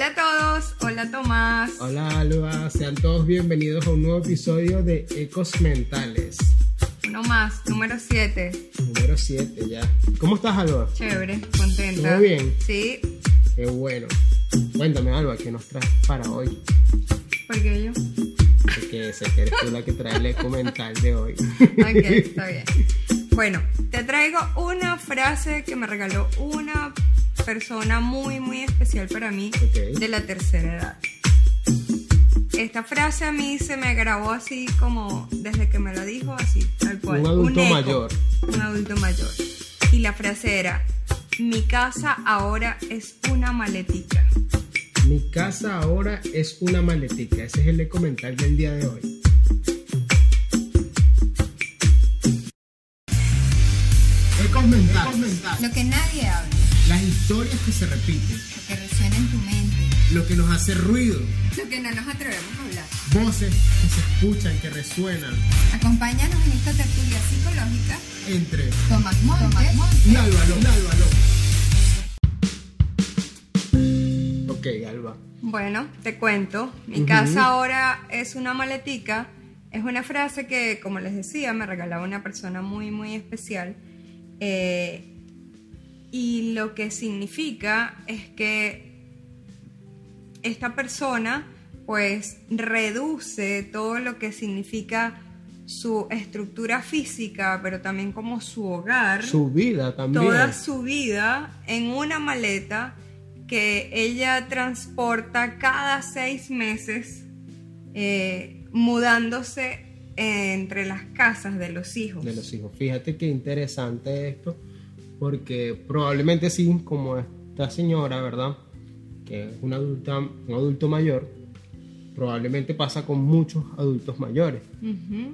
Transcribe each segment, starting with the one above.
Hola a todos, hola Tomás. Hola Alba, sean todos bienvenidos a un nuevo episodio de Ecos Mentales. Uno más, número 7. Número 7 ya. ¿Cómo estás Alba? Chévere, contenta. ¿Todo bien? Sí. Qué bueno. Cuéntame Alba, ¿qué nos traes para hoy? ¿Por qué yo? Porque sé que eres tú la que trae el eco mental de hoy. Ok, está bien. Bueno, te traigo una frase que me regaló una persona muy, muy especial para mí de la tercera edad. Esta frase a mí se me grabó así como desde que me lo dijo, así, tal cual. Un adulto eco, mayor. Un adulto mayor. Y la frase era, mi casa ahora es una maletica. Mi casa ahora es una maletica. Ese es el eco mental del día de hoy. Lo que nadie habla, Las historias que se repiten. lo que resuena en tu mente, Lo que nos hace ruido. lo que no nos atrevemos a hablar. Voces que se escuchan, que resuenan. Acompáñanos en esta tertulia psicológica. Entre Tomás Montes, y. Alba López. Ok, Alba. Bueno, te cuento. Mi casa ahora es una maletica. Es una frase que, como les decía, me regalaba una persona muy, muy especial. Eh, y lo que significa es que esta persona, pues, reduce todo lo que significa su estructura física, pero también como su hogar Su vida también. toda su vida en una maleta que ella transporta cada seis meses eh, mudándose entre las casas de los hijos. de los hijos. Fíjate qué interesante esto, porque probablemente sí, como esta señora, ¿verdad? Que es una adulta, un adulto mayor, probablemente pasa con muchos adultos mayores,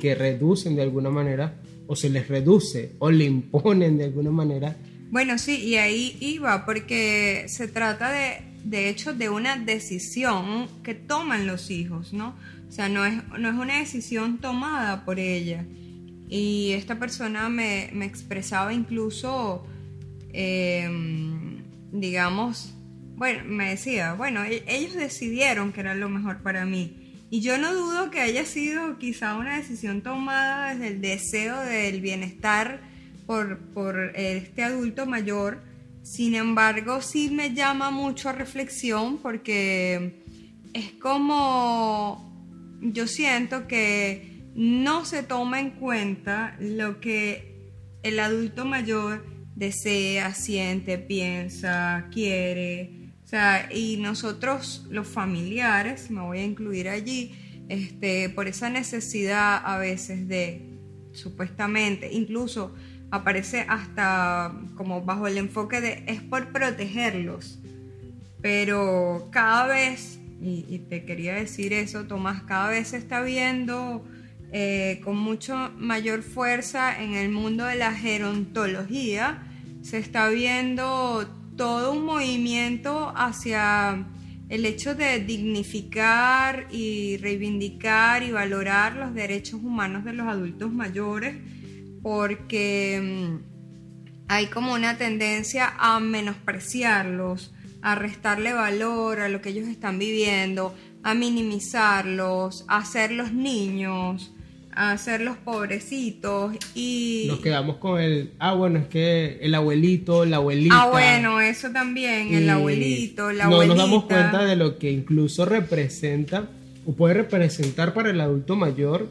que reducen de alguna manera, o se les reduce, o le imponen de alguna manera. Bueno, sí, y ahí iba, porque se trata de, de hecho, de una decisión que toman los hijos, ¿no? O sea, no es, no es una decisión tomada por ella. Y esta persona me, me expresaba incluso, eh, digamos, bueno, me decía, bueno, e- ellos decidieron que era lo mejor para mí. Y yo no dudo que haya sido quizá una decisión tomada desde el deseo del bienestar por, por este adulto mayor. Sin embargo, sí me llama mucho a reflexión porque es como yo siento que no se toma en cuenta lo que el adulto mayor desea, siente, piensa, quiere. O sea, y nosotros los familiares, me voy a incluir allí, este, por esa necesidad a veces de, supuestamente, incluso aparece hasta como bajo el enfoque de es por protegerlos. Pero cada vez, y, y te quería decir eso, Tomás, cada vez se está viendo eh, con mucho mayor fuerza en el mundo de la gerontología, se está viendo todo un movimiento hacia el hecho de dignificar y reivindicar y valorar los derechos humanos de los adultos mayores, porque mm, hay como una tendencia a menospreciarlos, a restarle valor a lo que ellos están viviendo, a minimizarlos, a hacerlos niños, a hacerlos pobrecitos y... Nos quedamos con el, ah, bueno, es que el abuelito, la abuelita. Ah, bueno, eso también, el abuelito, la no abuelita. nos damos cuenta de lo que incluso representa o puede representar para el adulto mayor,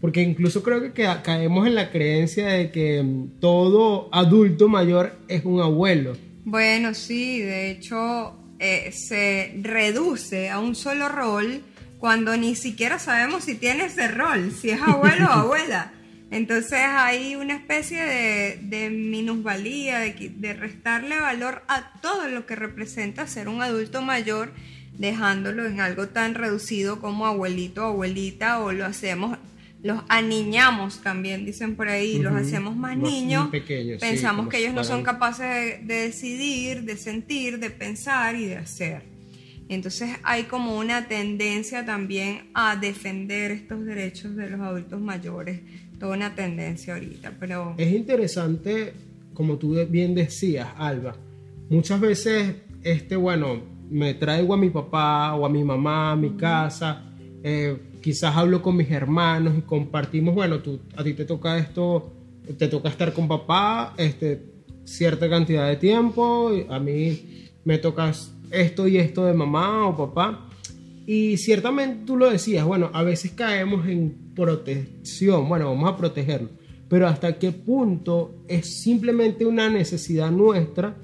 porque incluso creo que ca- caemos en la creencia de que mm, todo adulto mayor es un abuelo. Bueno, sí, de hecho eh, se reduce a un solo rol cuando ni siquiera sabemos si tiene ese rol, si es abuelo o abuela. Entonces hay una especie de, de minusvalía, de, de restarle valor a todo lo que representa ser un adulto mayor, dejándolo en algo tan reducido como abuelito o abuelita, o lo hacemos, los aniñamos también, dicen por ahí, los hacemos más niños, pequeños, pensamos que ellos no son capaces de, de decidir, de sentir, de pensar y de hacer. Entonces hay como una tendencia también a defender estos derechos de los adultos mayores, toda una tendencia ahorita, pero Es interesante, como tú bien decías, Alba, muchas veces, este, bueno, me traigo a mi papá o a mi mamá a mi casa, eh, quizás hablo con mis hermanos y compartimos, bueno, tú, a ti te toca esto, te toca estar con papá este, cierta cantidad de tiempo, a mí me toca esto y esto de mamá o papá. Y ciertamente tú lo decías, bueno, a veces caemos en protección, bueno, vamos a protegerlo, pero hasta qué punto es simplemente una necesidad nuestra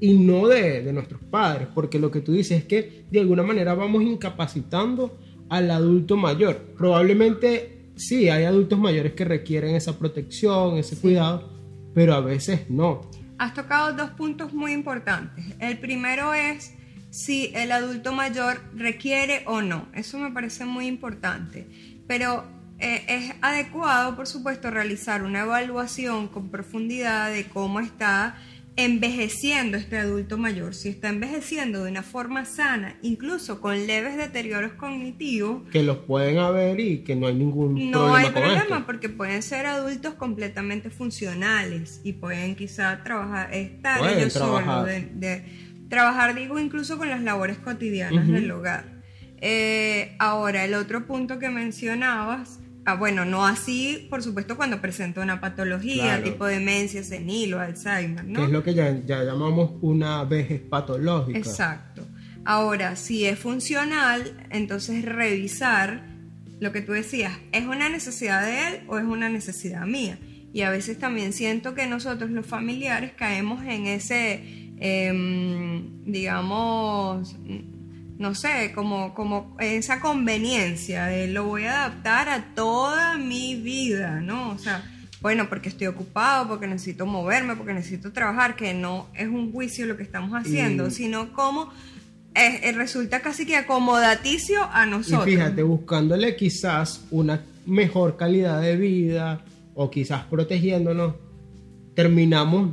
y no de, de, nuestros padres, porque lo que tú dices es que de alguna manera vamos incapacitando al adulto mayor. Probablemente sí, hay adultos mayores que requieren esa protección, ese cuidado, pero a veces no. Has tocado dos puntos muy importantes. El primero es si el adulto mayor requiere o no. Eso me parece muy importante. Pero eh, es adecuado, por supuesto, realizar una evaluación con profundidad de cómo está envejeciendo este adulto mayor, si está envejeciendo de una forma sana, incluso con leves deterioros cognitivos, que los pueden haber y que no hay ningún no problema hay con problema esto. porque pueden ser adultos completamente funcionales y pueden quizá trabajar, estar Pueden ellos trabajar. solos, de, de- trabajar digo incluso con las labores cotidianas del hogar. Eh, ahora, el otro punto que mencionabas, ah, bueno, no así, por supuesto, cuando presenta una patología, Claro. tipo demencia senil o Alzheimer, ¿no? Que es lo que ya, ya llamamos una vejez patológica. Exacto. Ahora, si es funcional, entonces revisar lo que tú decías, ¿es una necesidad de él o es una necesidad mía? Y a veces también siento que nosotros los familiares caemos en ese, em, digamos, no sé, como, como esa conveniencia de lo voy a adaptar a toda mi vida, ¿no? O sea, bueno, porque estoy ocupado, porque necesito moverme, porque necesito trabajar, que no es un juicio lo que estamos haciendo, Y- sino como eh, eh, resulta casi que acomodaticio a Y nosotros. fíjate, buscándole quizás una mejor calidad de vida o quizás protegiéndonos, terminamos,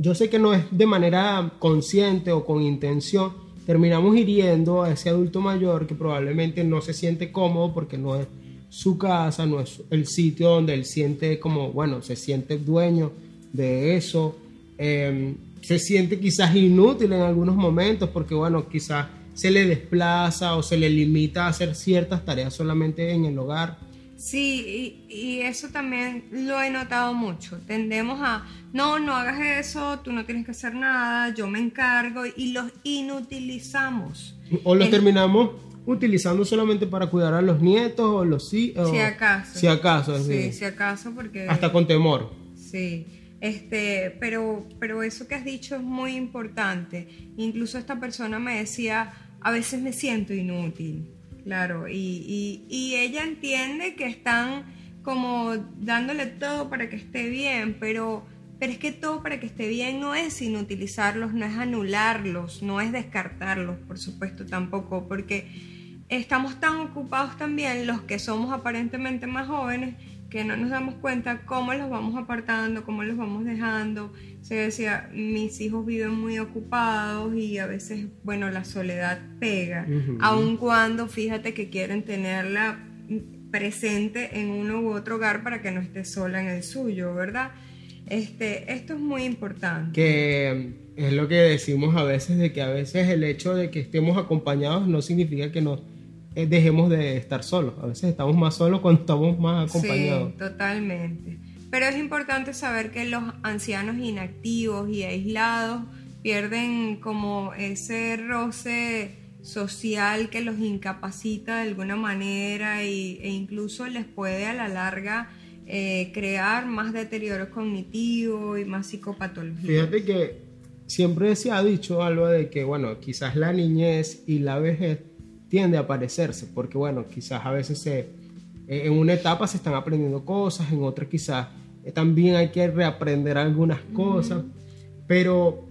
yo sé que no es de manera consciente o con intención, terminamos hiriendo a ese adulto mayor que probablemente no se siente cómodo porque no es su casa, no es el sitio donde él siente como, bueno, se siente dueño de eso, eh, se siente quizás inútil en algunos momentos porque, bueno, quizás se le desplaza o se le limita a hacer ciertas tareas solamente en el hogar. Sí, y, y eso también lo he notado mucho. Tendemos a, no, no hagas eso, tú no tienes que hacer nada, yo me encargo, y los inutilizamos. O los En- terminamos utilizando solamente para cuidar a los nietos o los hijos. Si acaso. Si acaso, es Sí, decir, si acaso, porque... hasta con temor. Sí, este, pero, pero eso que has dicho es muy importante. Incluso esta persona me decía, a veces me siento inútil, claro, y, y, ella entiende que están como dándole todo para que esté bien, pero, pero es que todo para que esté bien no es inutilizarlos, no es anularlos, no es descartarlos, por supuesto tampoco, porque estamos tan ocupados también los que somos aparentemente más jóvenes que no nos damos cuenta cómo los vamos apartando, cómo los vamos dejando. Se decía, mis hijos viven muy ocupados y a veces, bueno, la soledad pega, aun cuando fíjate que quieren tenerla presente en uno u otro hogar para que no esté sola en el suyo, ¿verdad? Este, esto es muy importante. Que es lo que decimos a veces, de que a veces el hecho de que estemos acompañados no significa que nos eh, dejemos de estar solos. A veces estamos más solos cuando estamos más acompañados. Sí, totalmente. Pero es importante saber que los ancianos inactivos y aislados pierden como ese roce social que los incapacita de alguna manera y, e incluso les puede a la larga eh, crear más deterioro cognitivo y más psicopatología. Fíjate que siempre se ha dicho algo de que, bueno, quizás la niñez y la vejez tiende a parecerse, porque, bueno, quizás a veces se, en una etapa se están aprendiendo cosas, en otra quizás eh, también hay que reaprender algunas cosas, pero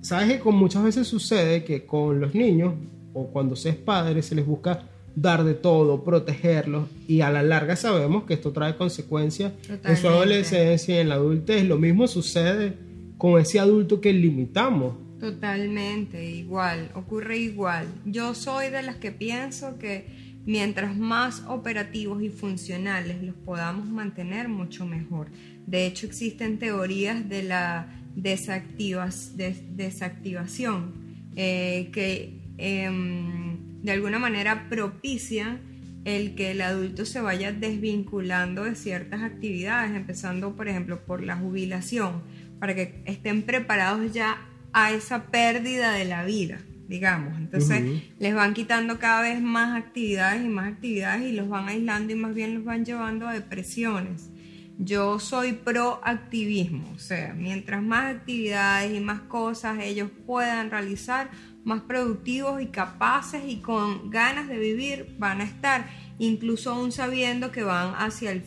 sabes que con muchas veces sucede que con los niños o cuando se es padre se les busca dar de todo, protegerlos y a la larga sabemos que esto trae consecuencias en su adolescencia y en la adultez. Lo mismo sucede con ese adulto que limitamos. Totalmente, igual, ocurre igual. Yo soy de las que pienso que mientras más operativos y funcionales los podamos mantener, mucho mejor. De hecho, existen teorías de la desactivas- des- desactivación, eh, que em, de alguna manera propician el que el adulto se vaya desvinculando de ciertas actividades, empezando por ejemplo por la jubilación, para que estén preparados ya a esa pérdida de la vida, digamos. Entonces les van quitando cada vez más actividades y más actividades y los van aislando y más bien los van llevando a depresiones. Yo soy pro activismo, o sea, mientras más actividades y más cosas ellos puedan realizar, más productivos y capaces y con ganas de vivir van a estar, incluso aún sabiendo que van hacia el,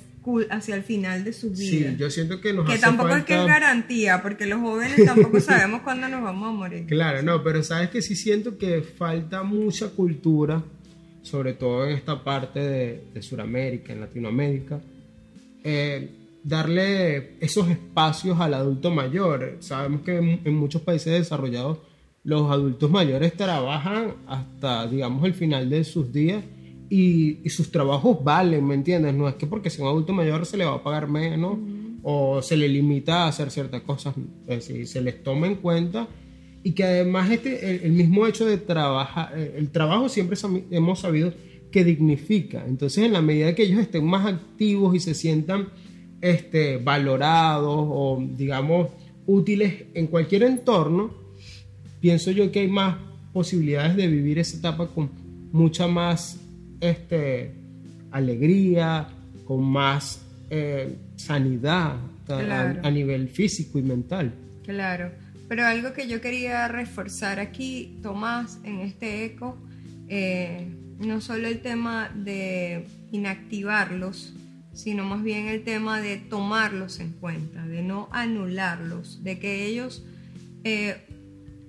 hacia el final de sus vidas. Sí, yo siento que nos que hace tampoco es que es falta- garantía, porque los jóvenes tampoco sabemos cuándo nos vamos a morir. Claro, no, pero sabes que sí siento que falta mucha cultura, sobre todo en esta parte de, de Sudamérica, en Latinoamérica, eh, darle esos espacios al adulto mayor. Sabemos que en, en muchos países desarrollados los adultos mayores trabajan hasta, digamos, el final de sus días y, y sus trabajos valen, ¿me entiendes? No es que porque sea un adulto mayor se le va a pagar menos o se le limita a hacer ciertas cosas, es decir, se les toma en cuenta y que además este, el, el mismo hecho de trabajar, eh, el trabajo siempre hemos sabido que dignifica. Entonces, en la medida que ellos estén más activos y se sientan este, valorados o, digamos, útiles en cualquier entorno, pienso yo que hay más posibilidades de vivir esa etapa con mucha más este, alegría, con más eh, sanidad a- nivel físico y mental. Claro, pero algo que yo quería reforzar aquí, Tomás, en este eco, eh, no solo el tema de inactivarlos, sino más bien el tema de tomarlos en cuenta, de no anularlos, de que ellos eh,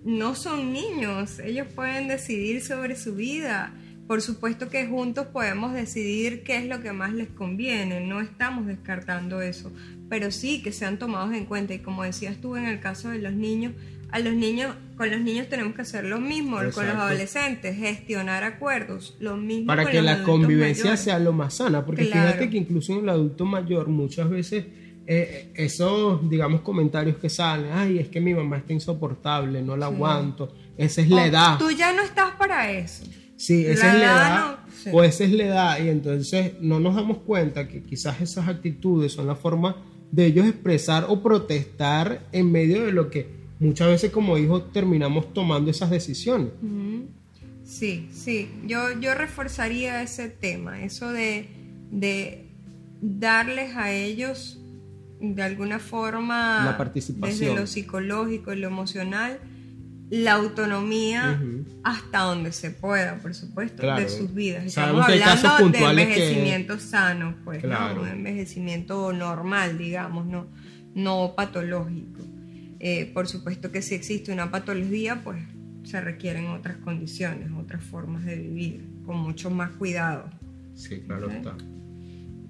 no son niños, ellos pueden decidir sobre su vida. Por supuesto que juntos podemos decidir qué es lo que más les conviene, no estamos descartando eso, pero sí que sean tomados en cuenta y como decías tú en el caso de los niños, a los niños, con los niños tenemos que hacer lo mismo, con los adolescentes, gestionar acuerdos, lo mismo para con que los la convivencia mayores. sea lo más sana, porque Claro. fíjate que incluso en el adulto mayor muchas veces eh, esos, digamos, comentarios que salen, ay, es que mi mamá está insoportable, no la aguanto, esa es la edad. Tú ya no estás para eso. Sí, esa La es la edad edad, no- sí. o esa es la edad, y entonces no nos damos cuenta que quizás esas actitudes son la forma de ellos expresar o protestar en medio de lo que muchas veces como hijos terminamos tomando esas decisiones. Sí, sí, yo, yo reforzaría ese tema, eso de, de darles a ellos de alguna forma, La participación. desde lo psicológico y lo emocional, la autonomía hasta donde se pueda, por supuesto, Claro. de sus vidas. Estamos hablando de puntuales que- envejecimiento sano, pues, ¿no? Claro. un envejecimiento normal, digamos, no, no patológico. Eh, por supuesto que si existe una patología, pues se requieren otras condiciones, otras formas de vivir, con mucho más cuidado. Sí, claro está.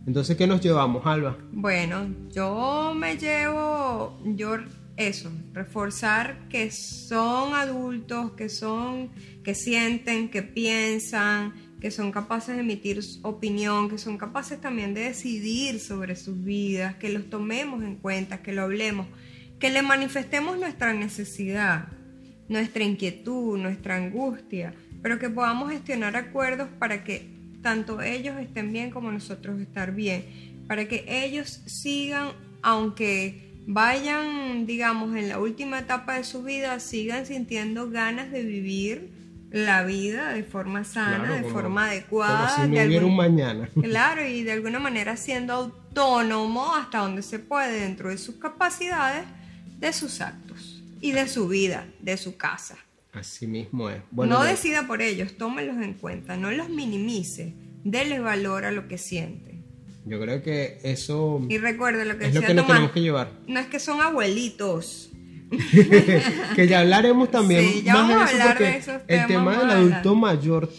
Entonces, ¿qué nos llevamos, Alba? Bueno, yo me llevo, yo eso, reforzar que son adultos, que son, que sienten, que piensan, que son capaces de emitir opinión, que son capaces también de decidir sobre sus vidas, que los tomemos en cuenta, que lo hablemos, que le manifestemos nuestra necesidad, nuestra inquietud, nuestra angustia, pero que podamos gestionar acuerdos para que tanto ellos estén bien como nosotros estar bien, para que ellos sigan, aunque vayan, digamos, en la última etapa de su vida, sigan sintiendo ganas de vivir la vida de forma sana, Claro, de como- forma adecuada. Como si no de algún- un mañana. Claro, y de alguna manera siendo autónomo hasta donde se puede dentro de sus capacidades, de sus actos y de su vida, de su casa. Así mismo es. Bueno, no decida por ellos, tómenlos en cuenta, no los minimice, déle valor a lo que sienten. Yo creo que eso Y recuerde lo que es lo que nos tenemos que llevar. no es que son abuelitos. que ya hablaremos también Sí, ya más vamos a de eso hablar de esos el temas tema del adulto mayor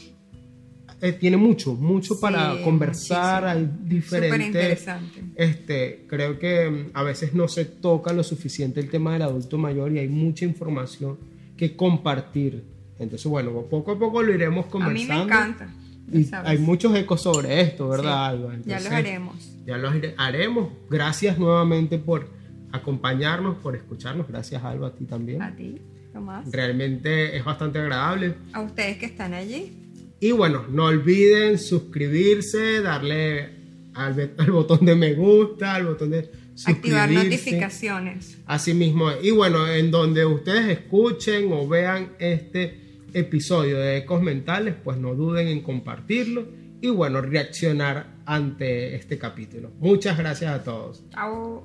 eh, tiene mucho, mucho Sí, para conversar, hay muchísimo. diferentes Superinteresante. este, creo que mm, a veces no se toca lo suficiente el tema del adulto mayor y hay mucha información que compartir. Entonces, bueno, poco a poco lo iremos A mí conversando. me encanta. Y hay muchos ecos sobre esto, ¿verdad, Sí, Alba? ya los haremos. Ya los ire- haremos. Gracias nuevamente por acompañarnos, por escucharnos. Gracias, Alba, a ti también. A ti. Tomás. Realmente es bastante agradable. A ustedes que están allí. Y bueno, no olviden suscribirse, darle al, al botón de me gusta, al botón de Activar notificaciones. Así mismo. Y bueno, en donde ustedes escuchen o vean este episodio de Ecos Mentales, pues no duden en compartirlo y bueno, reaccionar ante este capítulo. Muchas gracias a todos. Chao.